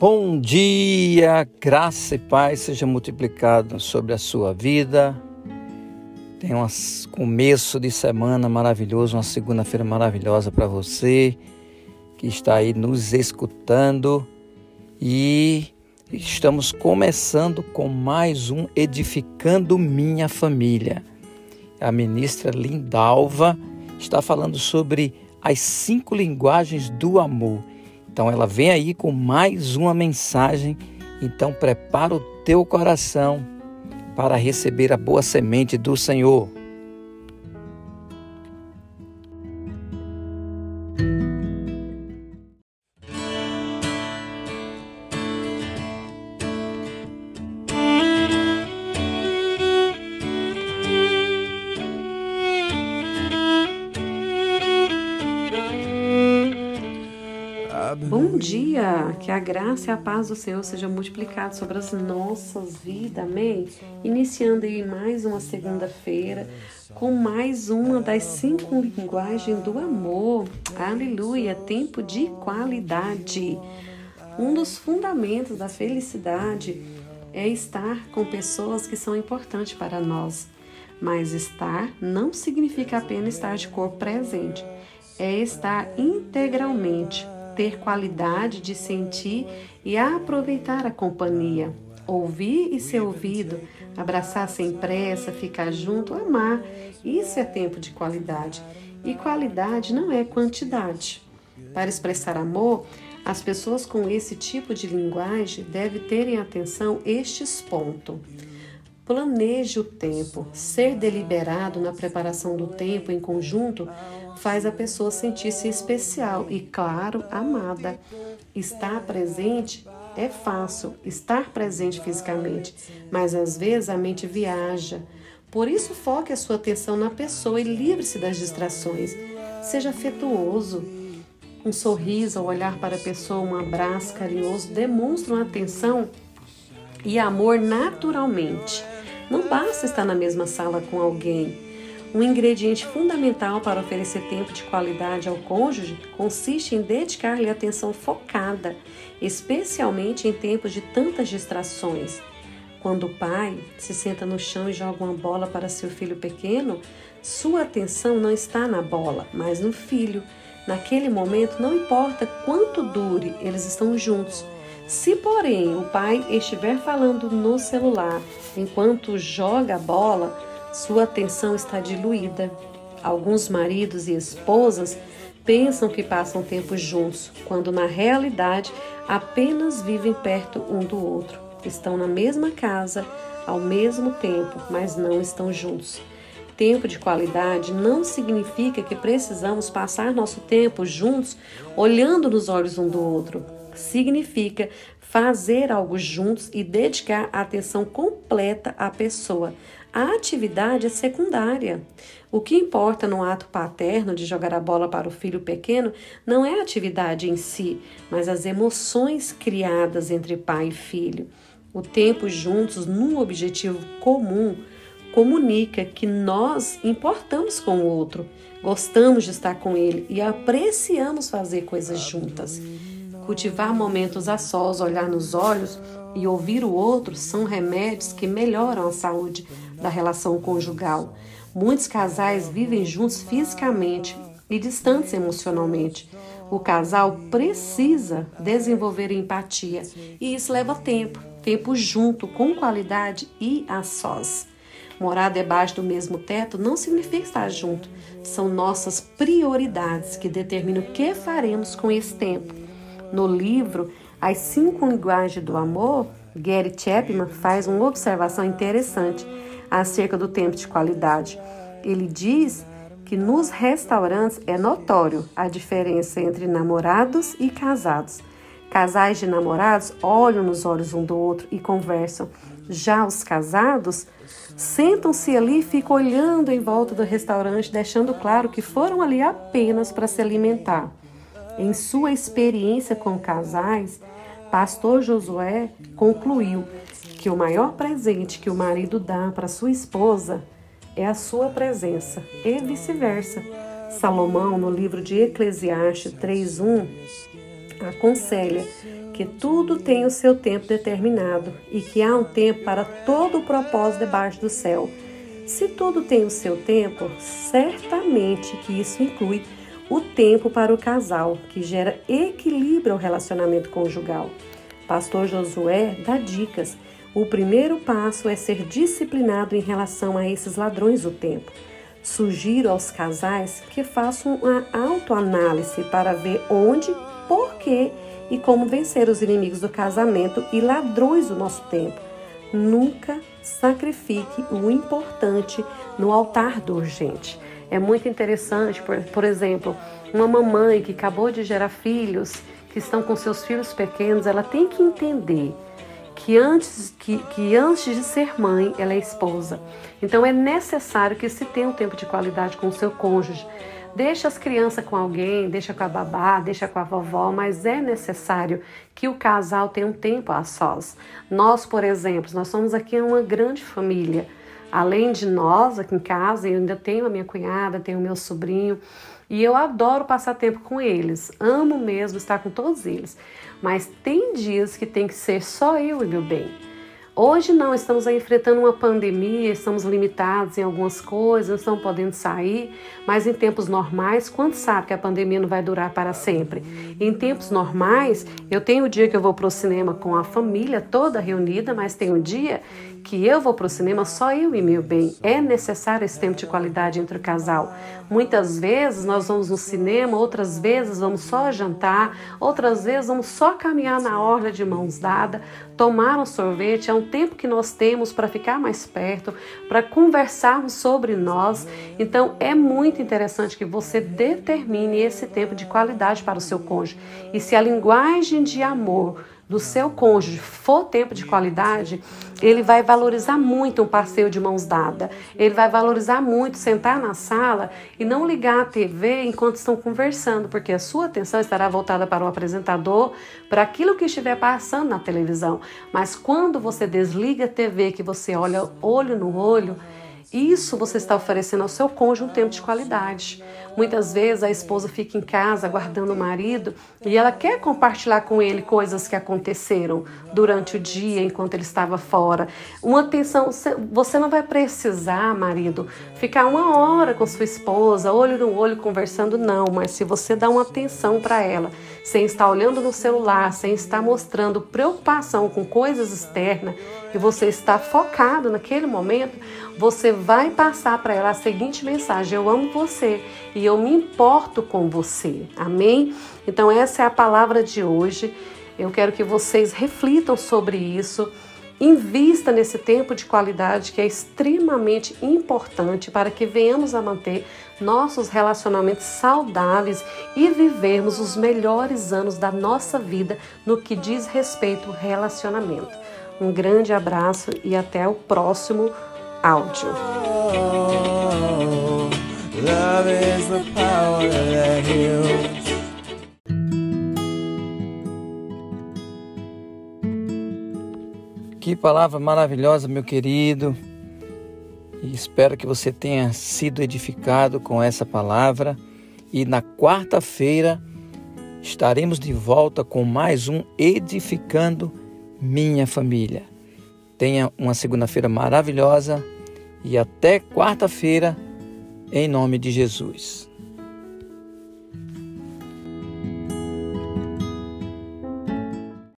Bom dia, graça e paz seja multiplicado sobre a sua vida. Tenha um começo de semana maravilhoso, uma segunda-feira maravilhosa para você que está aí nos escutando e estamos começando com mais um Edificando Minha Família. A ministra Lindalva está falando sobre as cinco linguagens do amor. Então ela vem aí com mais uma mensagem. Então prepara o teu coração para receber a boa semente do Senhor. Dia! Que a graça e a paz do Senhor sejam multiplicados sobre as nossas vidas, amém? Iniciando aí mais uma segunda-feira com mais uma das cinco linguagens do amor. Aleluia! Tempo de qualidade. Um dos fundamentos da felicidade é estar com pessoas que são importantes para nós. Mas estar não significa apenas estar de corpo presente, é estar integralmente ter qualidade de sentir e aproveitar a companhia, ouvir e ser ouvido, abraçar sem pressa, ficar junto, amar. Isso é tempo de qualidade. E qualidade não é quantidade. Para expressar amor, as pessoas com esse tipo de linguagem devem terem atenção estes pontos. Planeje o tempo. Ser deliberado na preparação do tempo em conjunto faz a pessoa sentir-se especial e, claro, amada. Estar presente é fácil, estar presente fisicamente, mas às vezes a mente viaja. Por isso, foque a sua atenção na pessoa e livre-se das distrações. Seja afetuoso. Um sorriso ao olhar para a pessoa, um abraço carinhoso demonstram atenção e amor naturalmente. Não basta estar na mesma sala com alguém. Um ingrediente fundamental para oferecer tempo de qualidade ao cônjuge consiste em dedicar-lhe atenção focada, especialmente em tempos de tantas distrações. Quando o pai se senta no chão e joga uma bola para seu filho pequeno, sua atenção não está na bola, mas no filho. Naquele momento, não importa quanto dure, eles estão juntos. Se, porém, o pai estiver falando no celular enquanto joga a bola, sua atenção está diluída. Alguns maridos e esposas pensam que passam tempo juntos, quando na realidade apenas vivem perto um do outro. Estão na mesma casa ao mesmo tempo, mas não estão juntos. Tempo de qualidade não significa que precisamos passar nosso tempo juntos olhando nos olhos um do outro significa fazer algo juntos e dedicar atenção completa à pessoa. A atividade é secundária. O que importa no ato paterno de jogar a bola para o filho pequeno não é a atividade em si, mas as emoções criadas entre pai e filho. O tempo juntos num objetivo comum comunica que nós importamos com o outro, gostamos de estar com ele e apreciamos fazer coisas juntas. Cultivar momentos a sós, olhar nos olhos e ouvir o outro são remédios que melhoram a saúde da relação conjugal. Muitos casais vivem juntos fisicamente e distantes emocionalmente. O casal precisa desenvolver empatia e isso leva tempo tempo junto, com qualidade e a sós. Morar debaixo do mesmo teto não significa estar junto, são nossas prioridades que determinam o que faremos com esse tempo. No livro As Cinco Linguagens do Amor, Gary Chapman faz uma observação interessante acerca do tempo de qualidade. Ele diz que nos restaurantes é notório a diferença entre namorados e casados. Casais de namorados olham nos olhos um do outro e conversam. Já os casados sentam-se ali e ficam olhando em volta do restaurante, deixando claro que foram ali apenas para se alimentar. Em sua experiência com casais, Pastor Josué concluiu que o maior presente que o marido dá para sua esposa é a sua presença e vice-versa. Salomão, no livro de Eclesiastes 3:1, aconselha que tudo tem o seu tempo determinado e que há um tempo para todo o propósito debaixo do céu. Se tudo tem o seu tempo, certamente que isso inclui o tempo para o casal, que gera equilíbrio ao relacionamento conjugal. Pastor Josué dá dicas. O primeiro passo é ser disciplinado em relação a esses ladrões do tempo. Sugiro aos casais que façam uma autoanálise para ver onde, por quê e como vencer os inimigos do casamento e ladrões do nosso tempo. Nunca sacrifique o importante no altar do urgente. É muito interessante, por, por exemplo, uma mamãe que acabou de gerar filhos, que estão com seus filhos pequenos, ela tem que entender que antes, que, que antes de ser mãe, ela é esposa. Então é necessário que se tenha um tempo de qualidade com o seu cônjuge. Deixa as crianças com alguém, deixa com a babá, deixa com a vovó, mas é necessário que o casal tenha um tempo a sós. Nós, por exemplo, nós somos aqui uma grande família. Além de nós aqui em casa, eu ainda tenho a minha cunhada, tenho o meu sobrinho, e eu adoro passar tempo com eles. Amo mesmo estar com todos eles. Mas tem dias que tem que ser só eu e meu bem. Hoje não, estamos enfrentando uma pandemia, estamos limitados em algumas coisas, não estamos podendo sair, mas em tempos normais, quando sabe que a pandemia não vai durar para sempre? Em tempos normais, eu tenho o dia que eu vou para o cinema com a família toda reunida, mas tem um dia que eu vou para o cinema só eu e meu bem. É necessário esse tempo de qualidade entre o casal. Muitas vezes nós vamos no cinema, outras vezes vamos só jantar, outras vezes vamos só caminhar na orla de mãos dadas, tomar um sorvete. É um tempo que nós temos para ficar mais perto, para conversarmos sobre nós. Então é muito interessante que você determine esse tempo de qualidade para o seu cônjuge. E se a linguagem de amor do seu cônjuge for tempo de qualidade, ele vai valorizar muito um passeio de mãos dadas. Ele vai valorizar muito sentar na sala e não ligar a TV enquanto estão conversando, porque a sua atenção estará voltada para o apresentador, para aquilo que estiver passando na televisão. Mas quando você desliga a TV, que você olha olho no olho, isso você está oferecendo ao seu cônjuge um tempo de qualidade. Muitas vezes a esposa fica em casa aguardando o marido e ela quer compartilhar com ele coisas que aconteceram durante o dia enquanto ele estava fora. Uma atenção, você não vai precisar, marido, ficar uma hora com sua esposa, olho no olho conversando, não, mas se você dá uma atenção para ela, sem estar olhando no celular, sem estar mostrando preocupação com coisas externas e você está focado naquele momento, você vai passar para ela a seguinte mensagem: Eu amo você e eu me importo com você. Amém? Então, essa é a palavra de hoje. Eu quero que vocês reflitam sobre isso. Invista nesse tempo de qualidade que é extremamente importante para que venhamos a manter nossos relacionamentos saudáveis e vivermos os melhores anos da nossa vida no que diz respeito ao relacionamento. Um grande abraço e até o próximo áudio. Que palavra maravilhosa, meu querido. E espero que você tenha sido edificado com essa palavra. E na quarta-feira estaremos de volta com mais um Edificando Minha Família. Tenha uma segunda-feira maravilhosa e até quarta-feira, em nome de Jesus.